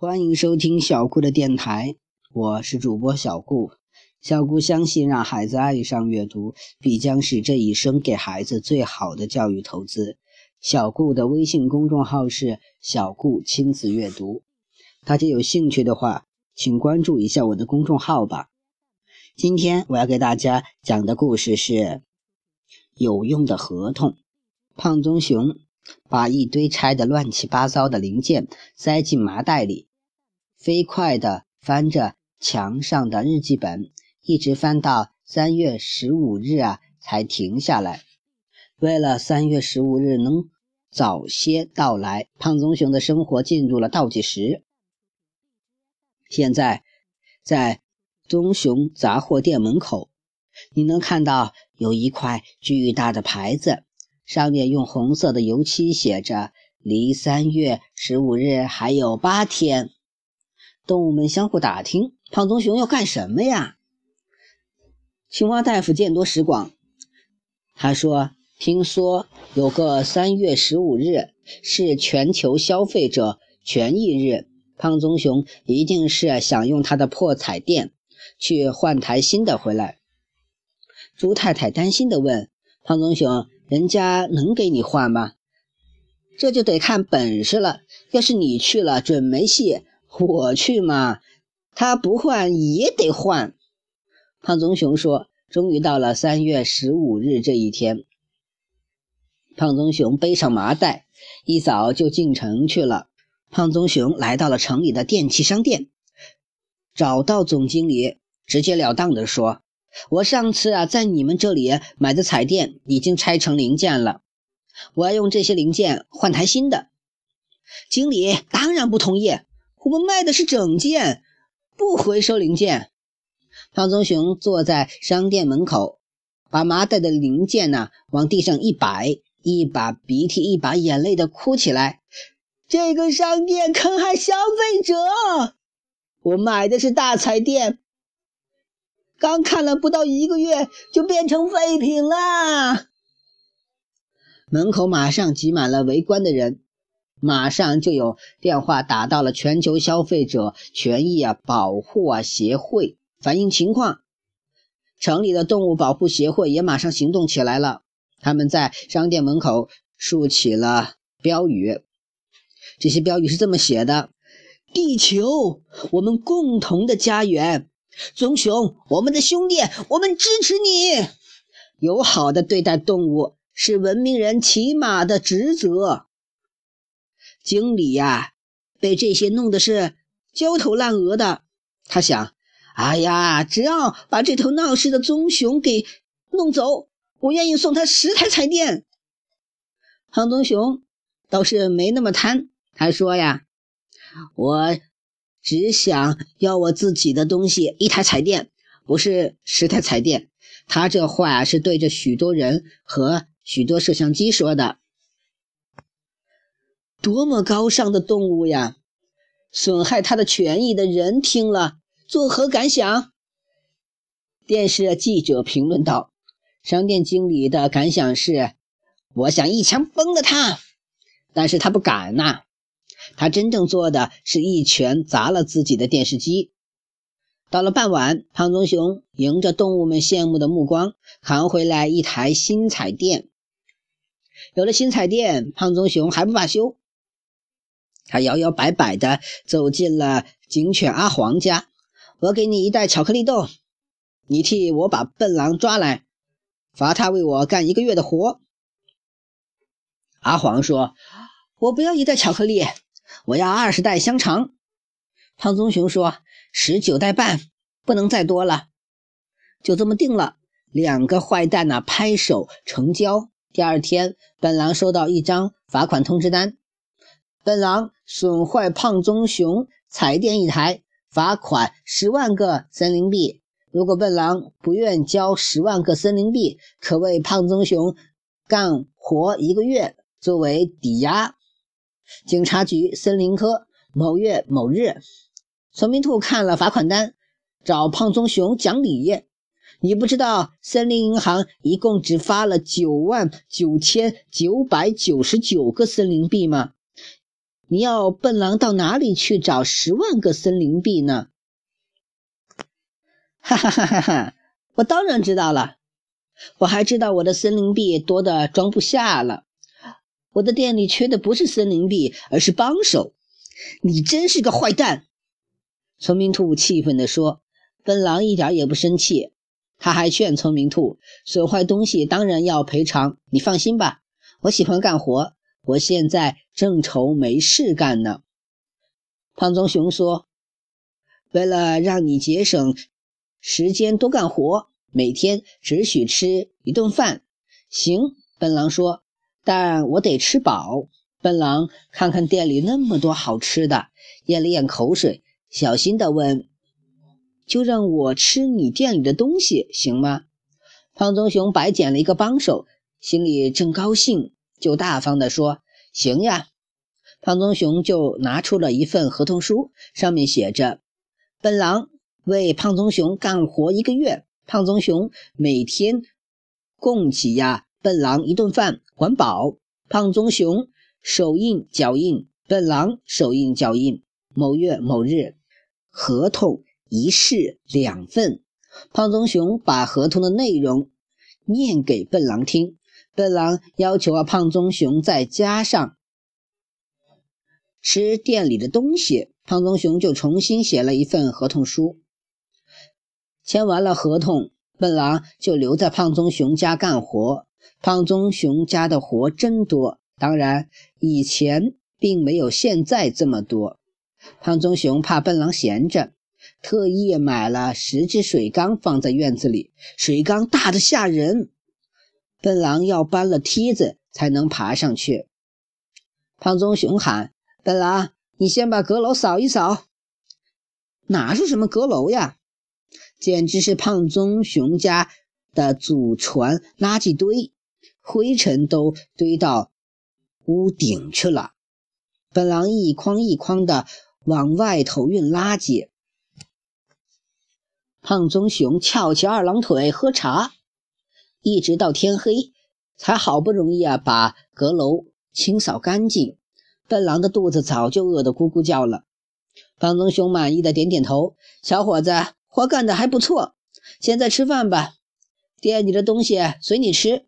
欢迎收听小顾的电台，我是主播小顾。小顾相信，让孩子爱上阅读，必将是这一生给孩子最好的教育投资。小顾的微信公众号是“小顾亲子阅读”，大家有兴趣的话，请关注一下我的公众号吧。今天我要给大家讲的故事是《有用的合同》。胖棕熊把一堆拆得乱七八糟的零件塞进麻袋里。飞快地翻着墙上的日记本，一直翻到三月十五日啊，才停下来。为了三月十五日能早些到来，胖棕熊的生活进入了倒计时。现在，在棕熊杂货店门口，你能看到有一块巨大的牌子，上面用红色的油漆写着：“离三月十五日还有八天。”动物们相互打听：“胖棕熊要干什么呀？”青蛙大夫见多识广，他说：“听说有个三月十五日是全球消费者权益日，胖棕熊一定是想用他的破彩电去换台新的回来。”猪太太担心地问：“胖棕熊，人家能给你换吗？”“这就得看本事了，要是你去了，准没戏。”我去嘛，他不换也得换。胖棕熊说：“终于到了三月十五日这一天。”胖棕熊背上麻袋，一早就进城去了。胖棕熊来到了城里的电器商店，找到总经理，直截了当地说：“我上次啊，在你们这里买的彩电已经拆成零件了，我要用这些零件换台新的。”经理当然不同意。我们卖的是整件，不回收零件。胖棕熊坐在商店门口，把麻袋的零件呢往地上一摆，一把鼻涕一把眼泪的哭起来。这个商店坑害消费者！我买的是大彩电，刚看了不到一个月就变成废品了。门口马上挤满了围观的人。马上就有电话打到了全球消费者权益啊保护啊协会反映情况，城里的动物保护协会也马上行动起来了。他们在商店门口竖起了标语，这些标语是这么写的：“地球，我们共同的家园；棕熊，我们的兄弟，我们支持你。友好的对待动物是文明人起码的职责。”经理呀，被这些弄得是焦头烂额的。他想：“哎呀，只要把这头闹事的棕熊给弄走，我愿意送他十台彩电。”胖棕熊倒是没那么贪，他说：“呀，我只想要我自己的东西，一台彩电，不是十台彩电。”他这话是对着许多人和许多摄像机说的。多么高尚的动物呀！损害他的权益的人听了作何感想？电视记者评论道：“商店经理的感想是，我想一枪崩了他，但是他不敢呐。他真正做的是一拳砸了自己的电视机。”到了傍晚，胖棕熊迎着动物们羡慕的目光，扛回来一台新彩电。有了新彩电，胖棕熊还不罢休。他摇摇摆摆地走进了警犬阿黄家。我给你一袋巧克力豆，你替我把笨狼抓来，罚他为我干一个月的活。阿黄说：“我不要一袋巧克力，我要二十袋香肠。”胖棕熊说：“十九袋半，不能再多了。”就这么定了。两个坏蛋呢，拍手成交。第二天，笨狼收到一张罚款通知单。笨狼损坏胖棕熊彩电一台，罚款十万个森林币。如果笨狼不愿交十万个森林币，可为胖棕熊干活一个月作为抵押。警察局森林科某月某日，村民兔看了罚款单，找胖棕熊讲理。你不知道森林银行一共只发了九万九千九百九十九个森林币吗？你要笨狼到哪里去找十万个森林币呢？哈哈哈哈哈！我当然知道了，我还知道我的森林币多的装不下了。我的店里缺的不是森林币，而是帮手。你真是个坏蛋！聪明兔气愤地说。笨狼一点也不生气，他还劝聪明兔：损坏东西当然要赔偿。你放心吧，我喜欢干活。我现在正愁没事干呢。胖棕熊说：“为了让你节省时间多干活，每天只许吃一顿饭。”行，笨狼说：“但我得吃饱。”笨狼看看店里那么多好吃的，咽了咽口水，小心地问：“就让我吃你店里的东西行吗？”胖棕熊白捡了一个帮手，心里正高兴。就大方地说：“行呀。”胖棕熊就拿出了一份合同书，上面写着：“笨狼为胖棕熊干活一个月，胖棕熊每天供给呀笨狼一顿饭，管饱。胖棕熊手印脚印，笨狼手印脚印。某月某日，合同一式两份。”胖棕熊把合同的内容念给笨狼听。笨狼要求啊，胖棕熊再加上吃店里的东西，胖棕熊就重新写了一份合同书。签完了合同，笨狼就留在胖棕熊家干活。胖棕熊家的活真多，当然以前并没有现在这么多。胖棕熊怕笨狼闲着，特意买了十只水缸放在院子里，水缸大的吓人。笨狼要搬了梯子才能爬上去。胖棕熊喊：“笨狼，你先把阁楼扫一扫。”哪是什么阁楼呀？简直是胖棕熊家的祖传垃圾堆，灰尘都堆到屋顶去了。笨狼一筐一筐的往外头运垃圾。胖棕熊翘起二郎腿喝茶。一直到天黑，才好不容易啊把阁楼清扫干净。笨狼的肚子早就饿得咕咕叫了。胖棕熊满意的点点头：“小伙子，活干得还不错。现在吃饭吧，店里的东西随你吃。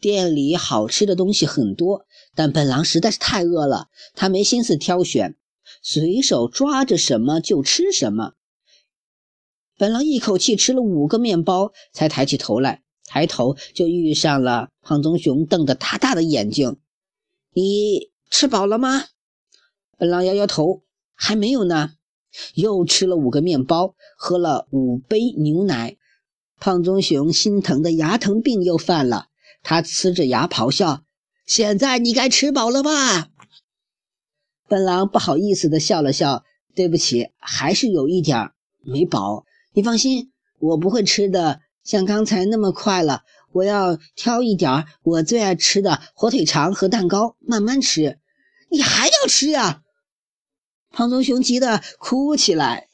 店里好吃的东西很多，但笨狼实在是太饿了，他没心思挑选，随手抓着什么就吃什么。”本狼一口气吃了五个面包，才抬起头来。抬头就遇上了胖棕熊瞪着大大的眼睛：“你吃饱了吗？”本狼摇摇头：“还没有呢。”又吃了五个面包，喝了五杯牛奶。胖棕熊心疼的牙疼病又犯了，他呲着牙咆哮：“现在你该吃饱了吧？”本狼不好意思的笑了笑：“对不起，还是有一点没饱。”你放心，我不会吃的像刚才那么快了。我要挑一点我最爱吃的火腿肠和蛋糕，慢慢吃。你还要吃呀？胖棕熊急得哭起来。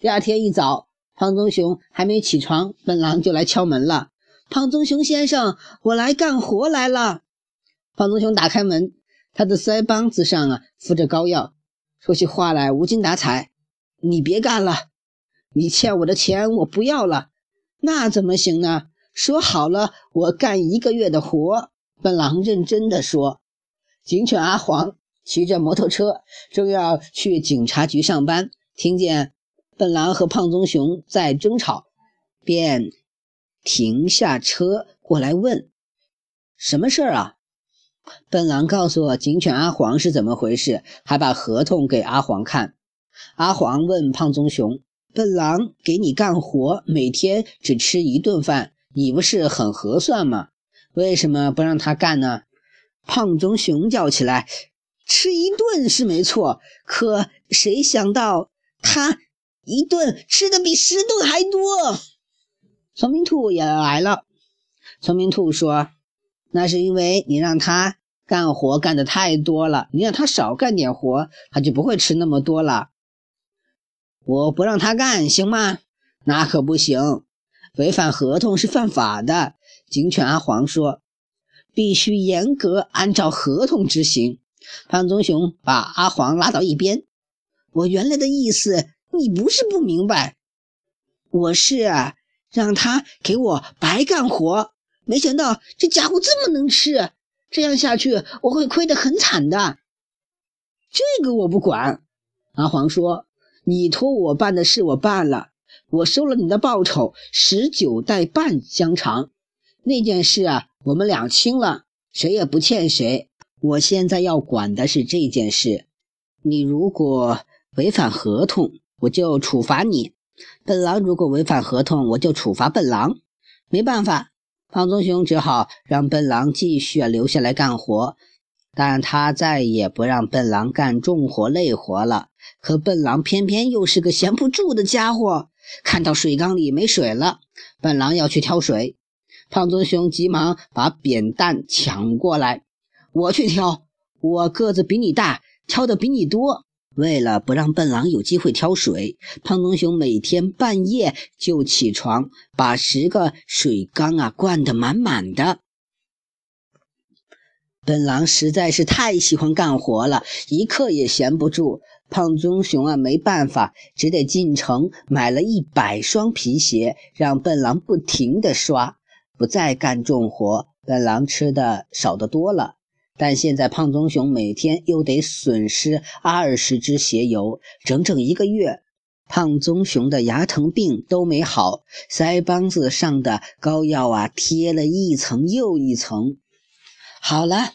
第二天一早，胖棕熊还没起床，笨狼就来敲门了。胖棕熊先生，我来干活来了。胖棕熊打开门，他的腮帮子上啊敷着膏药，说起话来无精打采。你别干了。你欠我的钱我不要了，那怎么行呢？说好了，我干一个月的活。笨狼认真的说。警犬阿黄骑着摩托车，正要去警察局上班，听见笨狼和胖棕熊在争吵，便停下车过来问：“什么事儿啊？”笨狼告诉警犬阿黄是怎么回事，还把合同给阿黄看。阿黄问胖棕熊。笨狼给你干活，每天只吃一顿饭，你不是很合算吗？为什么不让他干呢？胖棕熊叫起来：“吃一顿是没错，可谁想到他一顿吃的比十顿还多？”聪明兔也来了。聪明兔说：“那是因为你让他干活干的太多了，你让他少干点活，他就不会吃那么多了。”我不让他干，行吗？那可不行，违反合同是犯法的。警犬阿黄说：“必须严格按照合同执行。”胖棕熊把阿黄拉到一边：“我原来的意思，你不是不明白，我是让他给我白干活。没想到这家伙这么能吃，这样下去我会亏得很惨的。”这个我不管，阿黄说：“你托我办的事我办了，我收了你的报酬十九袋半香肠。那件事啊，我们两清了，谁也不欠谁。我现在要管的是这件事，你如果违反合同，我就处罚你；笨狼如果违反合同，我就处罚笨狼。没办法，胖棕熊只好让笨狼继续留下来干活。”但他再也不让笨狼干重活累活了。可笨狼偏偏又是个闲不住的家伙。看到水缸里没水了，笨狼要去挑水，胖棕熊急忙把扁担抢过来：“我去挑，我个子比你大，挑的比你多。”为了不让笨狼有机会挑水，胖棕熊每天半夜就起床，把十个水缸啊灌得满满的。笨狼实在是太喜欢干活了，一刻也闲不住。胖棕熊啊，没办法，只得进城买了一百双皮鞋，让笨狼不停地刷，不再干重活。笨狼吃的少得多了，但现在胖棕熊每天又得损失二十只鞋油，整整一个月，胖棕熊的牙疼病都没好，腮帮子上的膏药啊，贴了一层又一层。好了，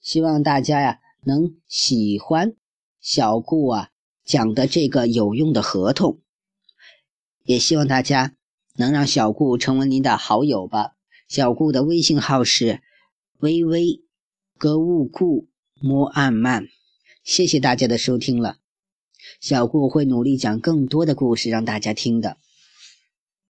希望大家呀能喜欢小顾啊讲的这个有用的合同，也希望大家能让小顾成为您的好友吧。小顾的微信号是微微格物顾摸暗慢，谢谢大家的收听了。小顾会努力讲更多的故事让大家听的。